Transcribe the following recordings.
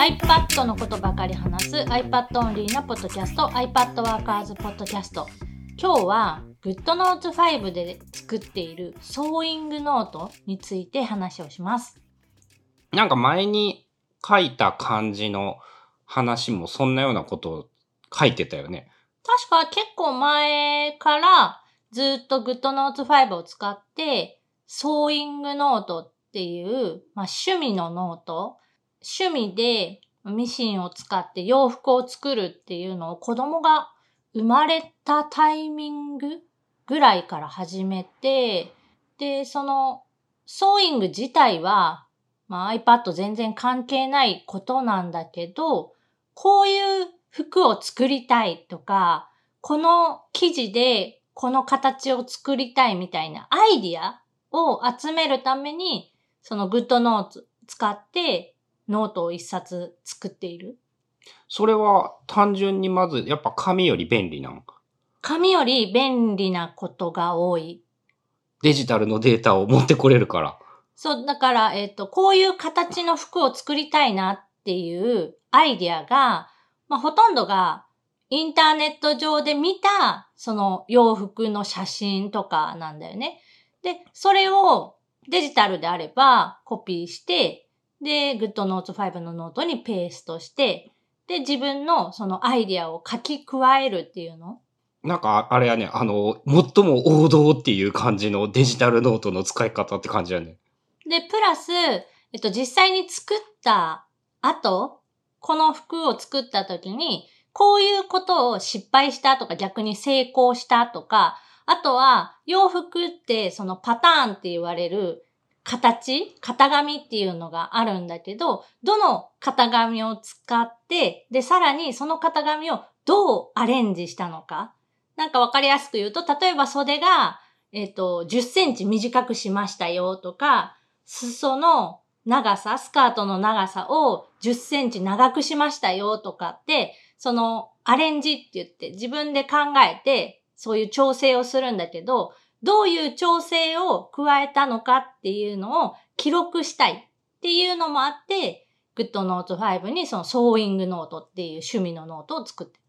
iPad のことばかり話す iPad オンリーなポッドキャスト iPad ワーカーズポッドキャスト。今日は GoodNotes5 で作っているソーイングノートについて話をします。なんか前に書いた感じの話もそんなようなことを書いてたよね。確か結構前からずっと GoodNotes5 を使ってソーイングノートっていう、まあ、趣味のノート趣味でミシンを使って洋服を作るっていうのを子供が生まれたタイミングぐらいから始めて、で、そのソーイング自体は、まあ、iPad 全然関係ないことなんだけど、こういう服を作りたいとか、この生地でこの形を作りたいみたいなアイディアを集めるために、その GoodNotes 使ってノートを一冊作っている？それは単純にまずやっぱ紙より便利なのか。紙より便利なことが多い。デジタルのデータを持ってこれるから。そう、だから、えっ、と、こういう形の服を作りたいなっていうアイディアが、まあ、ほとんどがインターネット上で見た、その洋服の写真とかなんだよね。で、それをデジタルであればコピーして、で、GoodNotes5 のノートにペーストして、で、自分のそのアイディアを書き加えるっていうの？なんかあれやね、あの、最も王道っていう感じのデジタルノートの使い方って感じやね。で、プラス、えっと、実際に作った後、この服を作った時に、こういうことを失敗したとか逆に成功したとか、あとは洋服ってそのパターンって言われる形型紙っていうのがあるんだけど、どの型紙を使って、で、さらにその型紙をどうアレンジしたのか。なんかわかりやすく言うと、例えば袖が、えっ、と、10センチ短くしましたよとか、裾の長さ、スカートの長さを10センチ長くしましたよとかって、そのアレンジって言って自分で考えてそういう調整をするんだけど、どういう調整を加えたのかっていうのを記録したいっていうのもあって、GoodNotes5 にそのソーイングノートっていう趣味のノートを作って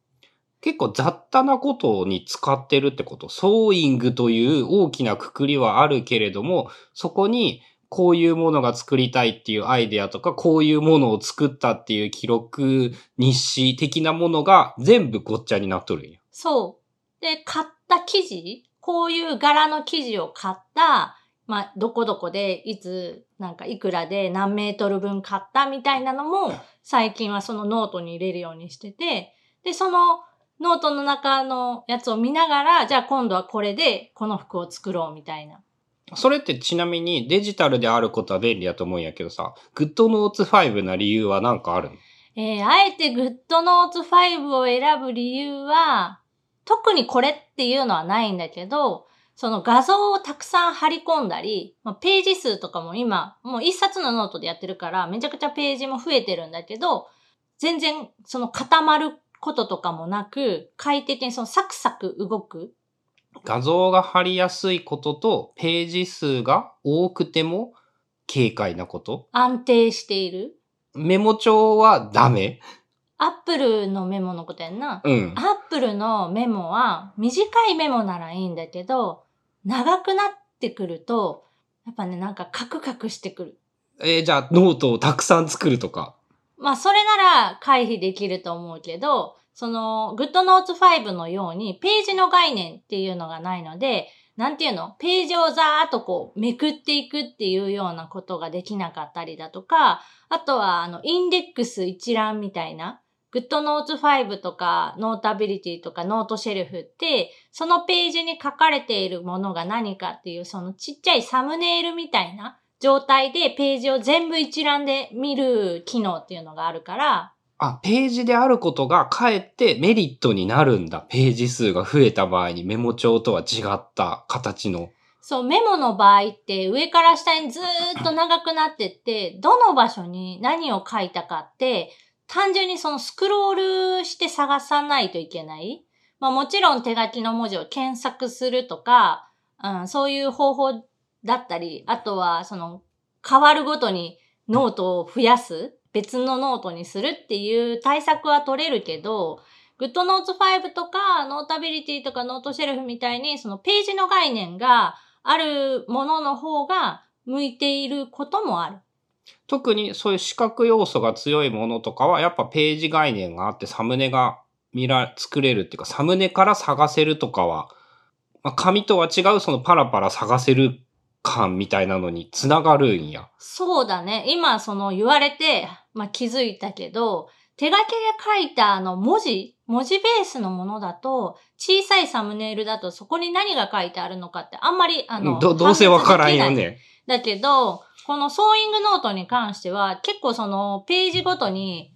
結構雑多なことに使ってるってこと。ソーイングという大きなくくりはあるけれども、そこにこういうものが作りたいっていうアイデアとか、こういうものを作ったっていう記録、日誌的なものが全部ごっちゃになっとるんや。そう。で、買った生地、こういう柄の生地を買った、まあ、どこどこで、いつ、なんかいくらで何メートル分買ったみたいなのも、最近はそのノートに入れるようにしてて、で、そのノートの中のやつを見ながら、じゃあ今度はこれでこの服を作ろうみたいな。それってちなみにデジタルであることは便利だと思うんやけどさ、GoodNotes5 な理由は何かあるの？えー、あえて GoodNotes5 を選ぶ理由は、特にこれっていうのはないんだけど、その画像をたくさん貼り込んだり、まあ、ページ数とかも今、もう一冊のノートでやってるから、めちゃくちゃページも増えてるんだけど、全然その固まることとかもなく、快適にそのサクサク動く。画像が貼りやすいことと、ページ数が多くても軽快なこと安定している。メモ帳はダメアップルのメモのことやんな。うん。アップルのメモは短いメモならいいんだけど、長くなってくると、やっぱね、なんかカクカクしてくる。えーじゃあノートをたくさん作るとか。まあ、それなら回避できると思うけど、その、GoodNotes5 のように、ページの概念っていうのがないので、なんていうの？ページをざーっとこう、めくっていくっていうようなことができなかったりだとか、あとは、あの、インデックス一覧みたいな、GoodNotes5 とか、 Notability とか、 Noteshelf って、そのページに書かれているものが何かっていう、そのちっちゃいサムネイルみたいな状態でページを全部一覧で見る機能っていうのがあるから、あ、ページであることがかえってメリットになるんだ。ページ数が増えた場合にメモ帳とは違った形の。そう、メモの場合って上から下にずーっと長くなってって、どの場所に何を書いたかって、単純にそのスクロールして探さないといけない。まあもちろん手書きの文字を検索するとか、うん、そういう方法だったり、あとはその変わるごとにノートを増やす別のノートにするっていう対策は取れるけど、GoodNotes 5とか、 Notability とか Noteshelf みたいに、そのページの概念があるものの方が向いていることもある。特にそういう視覚要素が強いものとかは、やっぱページ概念があってサムネが見ら、作れるっていうか、サムネから探せるとかは、まあ、紙とは違うそのパラパラ探せる感みたいなのにつながるんや。そうだね。今その言われて、まあ、気づいたけど、手書きで書いたあの文字、文字ベースのものだと、小さいサムネイルだとそこに何が書いてあるのかってあんまりあの、ど、どうせわからんよね。だけど、このソーイングノートに関しては、結構そのページごとに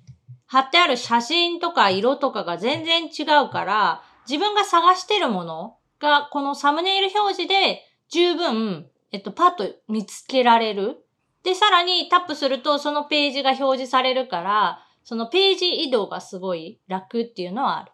貼ってある写真とか色とかが全然違うから、自分が探してるものがこのサムネイル表示で十分、えっと、パッと見つけられる。で、さらにタップするとそのページが表示されるから、そのページ移動がすごい楽っていうのはある。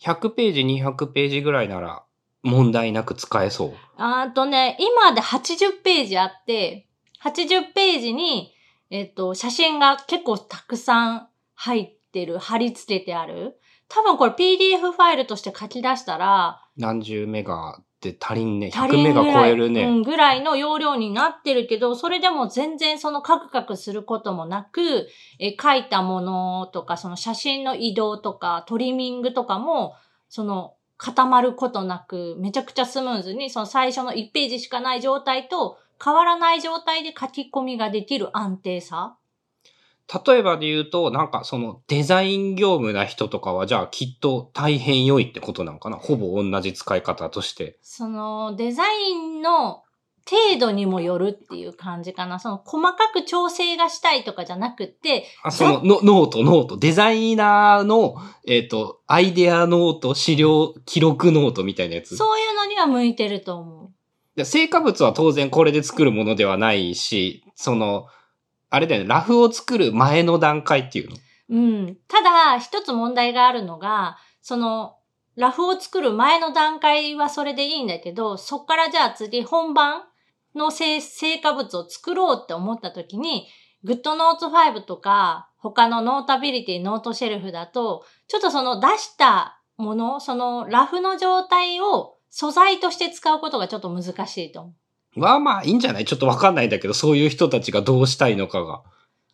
100ページ、200ページぐらいなら問題なく使えそう。あとね、今で80ページあって、80ページに、えっと、写真が結構たくさん入ってる、貼り付けてある。多分これ PDF ファイルとして書き出したら、何十メガで足りんね。足100メガ超えるね。うん、ぐらいの容量になってるけど、それでも全然そのカクカクすることもなく、え書いたものとか、その写真の移動とか、トリミングとかも、その固まることなく、めちゃくちゃスムーズに、その最初の1ページしかない状態と変わらない状態で書き込みができる安定さ。例えばで言うと、なんかそのデザイン業務な人とかは、じゃあきっと大変良いってことなんかな？ほぼ同じ使い方として。そのデザインの程度にもよるっていう感じかな。その細かく調整がしたいとかじゃなくって、あ、そのノノート、ノート。デザイナーの、えっ、と、アイデアノート、資料、記録ノートみたいなやつ。そういうのには向いてると思う。で成果物は当然これで作るものではないし、その、あれだよね、ラフを作る前の段階っていうの？うん。ただ、一つ問題があるのが、その、ラフを作る前の段階はそれでいいんだけど、そっからじゃあ次本番の成果物を作ろうって思った時に、GoodNotes 5とか他の Notability、Noteshelf だと、ちょっとその出したもの、そのラフの状態を素材として使うことがちょっと難しいと思う。はまあいいんじゃない？ちょっとわかんないんだけど、そういう人たちがどうしたいのかが。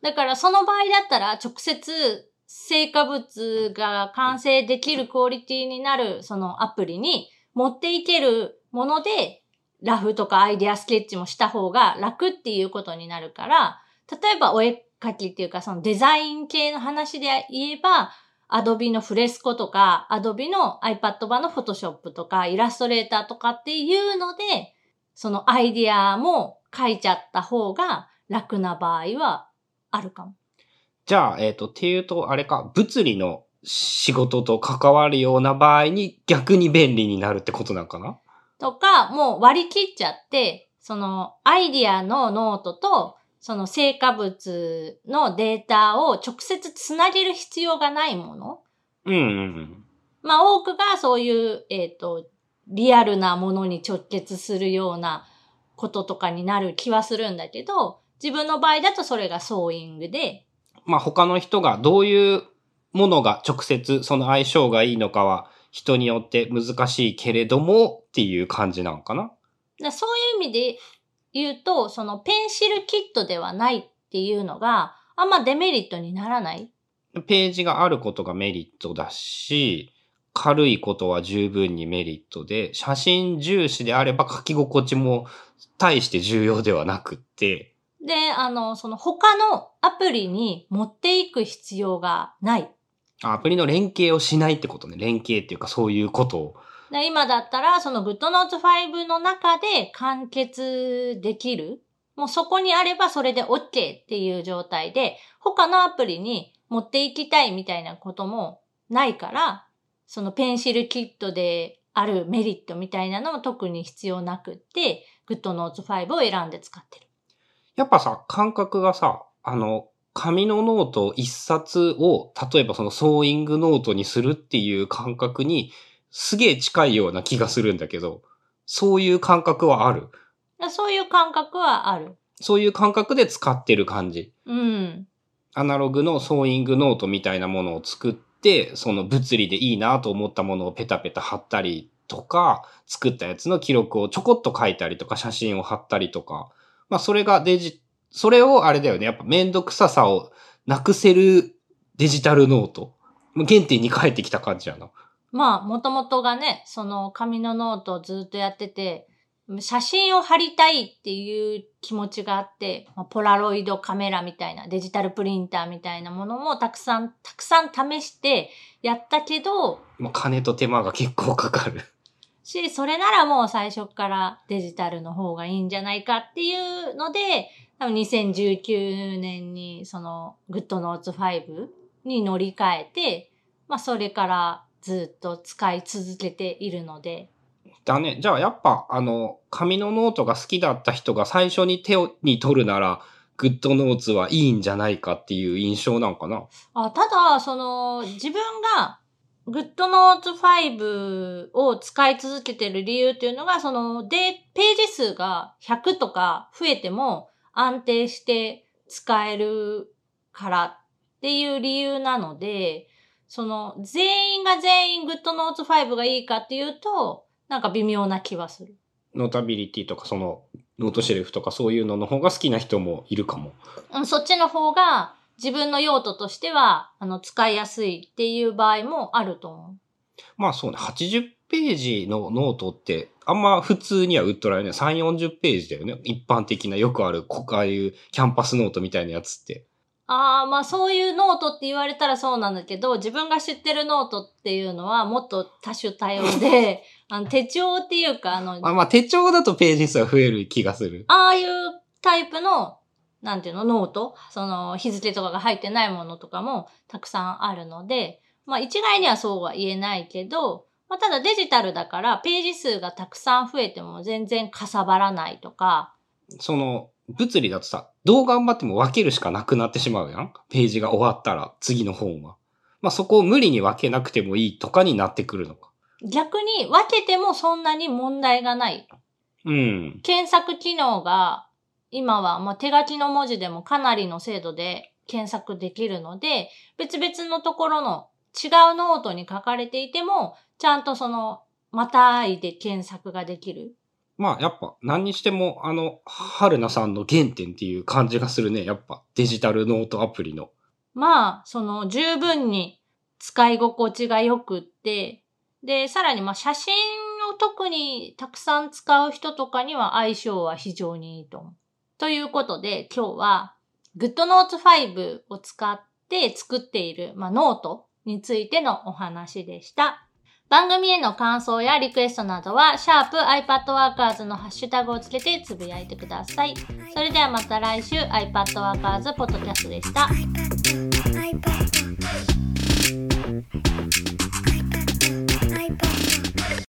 だからその場合だったら直接成果物が完成できるクオリティになるそのアプリに持っていけるものでラフとかアイデアスケッチもした方が楽っていうことになるから、例えばお絵描きっていうかそのデザイン系の話で言えば、Adobe のフレスコとか、Adobe の iPad 版の Photoshop とか、イラストレーターとかっていうので、そのアイディアも書いちゃった方が楽な場合はあるかも。じゃあ、えっ、と、っていうと、あれか、物理の仕事と関わるような場合に逆に便利になるってことなんかな？とか、もう割り切っちゃって、そのアイディアのノートと、その成果物のデータを直接つなげる必要がないもの。うんうんうん。まあ多くがそういう、えっ、と、リアルなものに直結するようなこととかになる気はするんだけど、自分の場合だとそれがソーイングで、まあ他の人がどういうものが直接その相性がいいのかは人によって難しいけれどもっていう感じなのかな？だそういう意味で言うと、そのペンシルキットではないっていうのがあんまデメリットにならない。ページがあることがメリットだし、軽いことは十分にメリットで、写真重視であれば書き心地も大して重要ではなくって、で、あの、その他のアプリに持っていく必要がない。アプリの連携をしないってことね。連携っていうかそういうことを。で今だったら、その GoodNotes 5の中で完結できる。もうそこにあればそれで OK っていう状態で、他のアプリに持っていきたいみたいなこともないから、その PencilKit であるメリットみたいなのも特に必要なくって、GoodNotes 5を選んで使ってる。やっぱさ、感覚がさ、あの、紙のノート一冊を、例えばそのソーイングノートにするっていう感覚に、すげえ近いような気がするんだけど、そういう感覚はある。そういう感覚はある。そういう感覚で使ってる感じ。うん。アナログのソーイングノートみたいなものを作って、その物理でいいなと思ったものをペタペタ貼ったりとか、作ったやつの記録をちょこっと書いたりとか、写真を貼ったりとか、まあそれがデジ、それをあれだよね、やっぱめんどくささをなくせるデジタルノート。原点に帰ってきた感じやな。まあ、もともとがね、その紙のノートをずっとやってて、写真を貼りたいっていう気持ちがあって、まあポラロイドカメラみたいな、デジタルプリンターみたいなものもたくさん、たくさん試してやったけど、まあ金と手間が結構かかる。し、それならもう最初からデジタルの方がいいんじゃないかっていうので、多分2019年にその GoodNotes 5に乗り換えて、まあそれからずっと使い続けているので、だね。じゃあやっぱあの、紙のノートが好きだった人が最初に手をに取るなら、 GoodNotes はいいんじゃないかっていう印象なんかな？あただ、その、自分が GoodNotes 5を使い続けてる理由っていうのが、その、で、ページ数が100とか増えても安定して使えるからっていう理由なので、その、全員が全員 GoodNotes 5がいいかっていうと、なんか微妙な気はする。ノータビリティとかその、ノートシェルフとかそういうのの方が好きな人もいるかも。うん、そっちの方が自分の用途としては、あの、使いやすいっていう場合もあると思う。まあそうね、80ページのノートって、あんま普通には売っとられない。3、40ページだよね。一般的なよくある、こああいうキャンパスノートみたいなやつって。ああ、まあそういうノートって言われたらそうなんだけど、自分が知ってるノートっていうのはもっと多種多様で、あの手帳っていうか、あの、まあまあ手帳だとページ数は増える気がする。ああいうタイプの、なんていうの、ノート？その日付とかが入ってないものとかもたくさんあるので、まあ一概にはそうは言えないけど、まあただデジタルだからページ数がたくさん増えても全然かさばらないとか、その、物理だとさ、どう頑張っても分けるしかなくなってしまうやん？ページが終わったら、次の本は。まあそこを無理に分けなくてもいいとかになってくるのか。逆に分けてもそんなに問題がない。うん。検索機能が今はまあ手書きの文字でもかなりの精度で検索できるので、別々のところの違うノートに書かれていても、ちゃんとその、またいで検索ができる。まあやっぱ何にしてもあの、春菜さんの原点っていう感じがするね。やっぱデジタルノートアプリの。まあ、その十分に使い心地が良くって、で、さらにまあ写真を特にたくさん使う人とかには相性は非常にいいと思う。ということで今日は GoodNotes 5を使って作っている、まあ、ノートについてのお話でした。番組への感想やリクエストなどは、シャープ i p a d w o r k e r s のハッシュタグをつけてつぶやいてください。それではまた来週 iPadWorkers ポッドキャストでした。